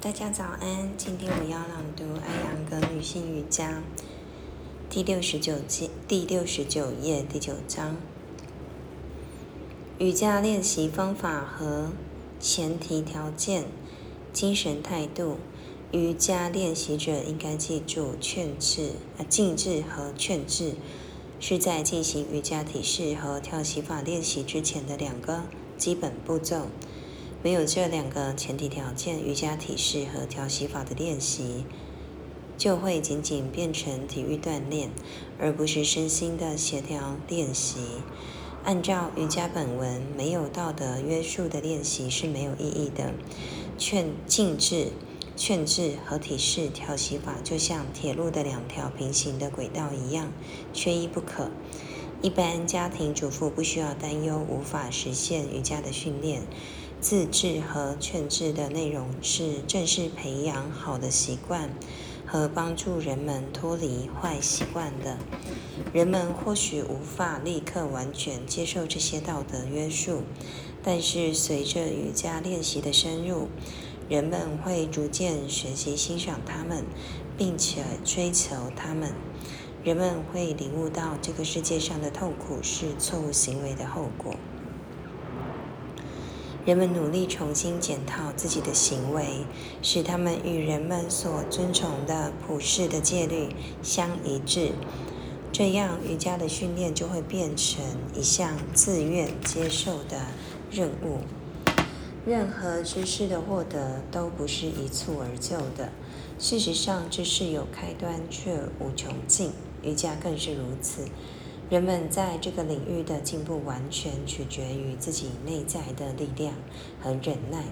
大家早安，今天我要朗读《艾扬格女性瑜伽》第六十九节第六十九页第九章。瑜伽练习方法和前提条件、精神态度。瑜伽练习者应该记住劝制、啊静制和劝制，是在进行瑜伽体式和跳习法练习之前的两个基本步骤。没有这两个前提条件，瑜伽体式和调息法的练习就会仅仅变成体育锻炼，而不是身心的协调练习。按照瑜伽本文，没有道德约束的练习是没有意义的。劝静制、劝制和体式调息法就像铁路的两条平行的轨道一样，缺一不可。一般家庭主妇不需要担忧无法实现瑜伽的训练。自制和劝制的内容是正式培养好的习惯和帮助人们脱离坏习惯的。人们或许无法立刻完全接受这些道德约束，但是随着瑜伽练习的深入，人们会逐渐学习欣赏它们，并且追求它们。人们会领悟到这个世界上的痛苦是错误行为的后果。人们努力重新检讨自己的行为，使他们与人们所遵从的普世的戒律相一致。这样，瑜伽的训练就会变成一项自愿接受的任务。任何知识的获得都不是一蹴而就的。事实上，知识有开端却无穷尽，瑜伽更是如此。人们在这个领域的进步完全取决于自己内在的力量和忍耐。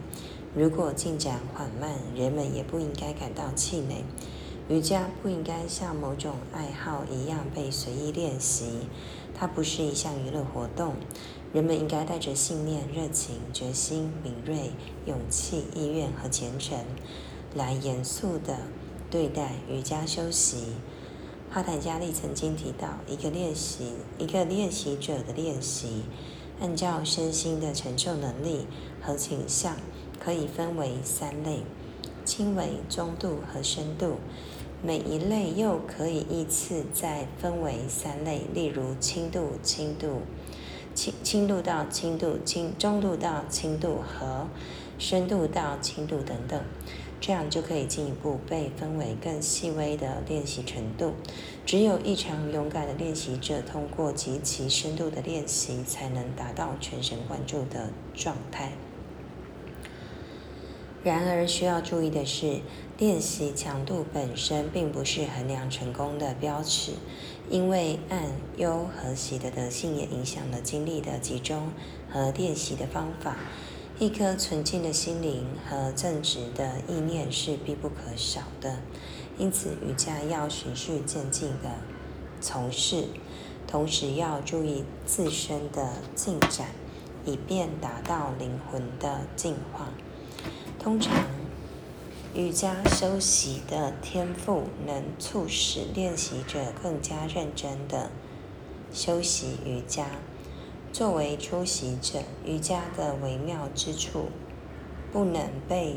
如果进展缓慢，人们也不应该感到气馁。瑜伽不应该像某种爱好一样被随意练习，它不是一项娱乐活动。人们应该带着信念、热情、决心、敏锐、勇气、意愿和虔诚，来严肃地对待瑜伽修习。帕坦加利曾经提到，一个练习一个练习者的练习，按照身心的承受能力和倾向，可以分为三类：轻微、中度和深度。每一类又可以依次再分为三类，例如轻度、轻度、轻轻度到轻度、轻中度到轻度和深度到轻度等等。这样就可以进一步被分为更细微的练习程度。只有异常勇敢的练习者，通过极其深度的练习，才能达到全神贯注的状态。然而，需要注意的是，练习强度本身并不是衡量成功的标尺，因为按优和习的德性也影响了精力的集中和练习的方法。一颗纯净的心灵和正直的意念是必不可少的，因此瑜伽要循序渐进的从事，同时要注意自身的进展，以便达到灵魂的净化。通常，瑜伽修习的天赋能促使练习者更加认真的修习瑜伽。作为出席者，瑜伽的微妙之处不能被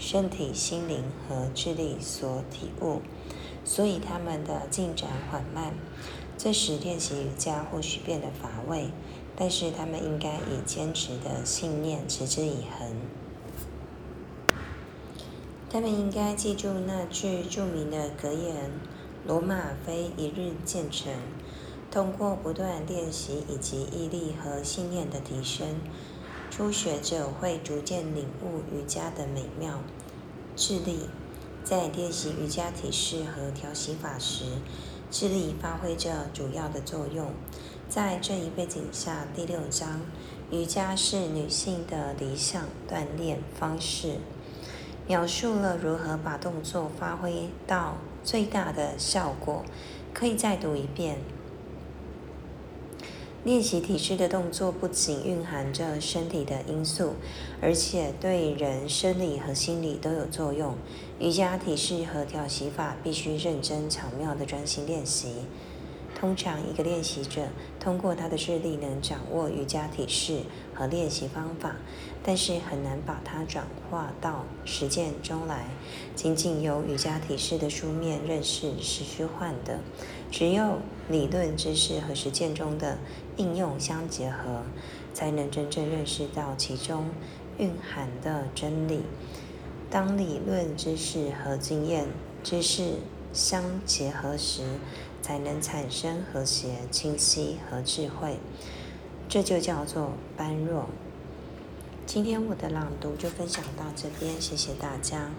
身体、心灵和智力所体悟，所以他们的进展缓慢。这时练习瑜伽或许变得乏味，但是他们应该以坚持的信念持之以恒。他们应该记住那句著名的格言：“罗马非一日建成。”通过不断练习以及毅力和信念的提升，初学者会逐渐领悟瑜伽的美妙。智力在练习瑜伽体式和调息法时，智力发挥着主要的作用。在这一背景下，第六章瑜伽是女性的理想锻炼方式，描述了如何把动作发挥到最大的效果。可以再读一遍。练习体式的动作不仅蕴含着身体的因素，而且对人生理和心理都有作用。瑜伽体式和调息法必须认真巧妙地专心练习。通常，一个练习者通过他的智力能掌握瑜伽体式和练习方法，但是很难把它转化到实践中来。仅仅有瑜伽体式的书面认识是虚幻的，只有理论知识和实践中的应用相结合，才能真正认识到其中蕴含的真理。当理论知识和经验知识相结合时，才能产生和谐、清晰和智慧。这就叫做般若。今天我的朗读就分享到这边，谢谢大家。